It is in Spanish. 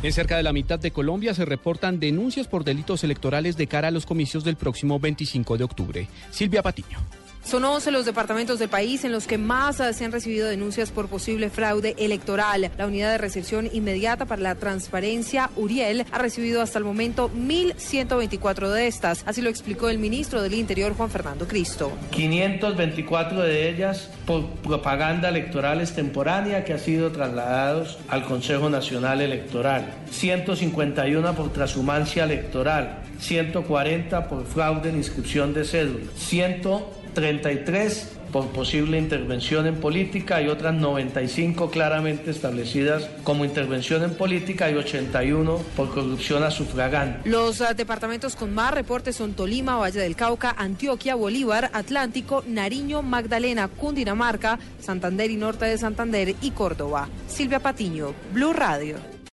En cerca de la mitad de Colombia se reportan denuncias por delitos electorales de cara a los comicios del próximo 25 de octubre. Silvia Patiño. Son 11 los departamentos del país en los que más se han recibido denuncias por posible fraude electoral. La Unidad de Recepción Inmediata para la Transparencia, Uriel, ha recibido hasta el momento 1.124 de estas. Así lo explicó el ministro del Interior, Juan Fernando Cristo. 524 de ellas por propaganda electoral extemporánea que ha sido trasladados al Consejo Nacional Electoral. 151 por transhumancia electoral. 140 por fraude en inscripción de cédula. 133 por posible intervención en política y otras 95 claramente establecidas como intervención en política y 81 por corrupción a sufragante. Los uh, departamentos con más reportes son Tolima, Valle del Cauca, Antioquia, Bolívar, Atlántico, Nariño, Magdalena, Cundinamarca, Santander y Norte de Santander y Córdoba. Silvia Patiño, Blue Radio.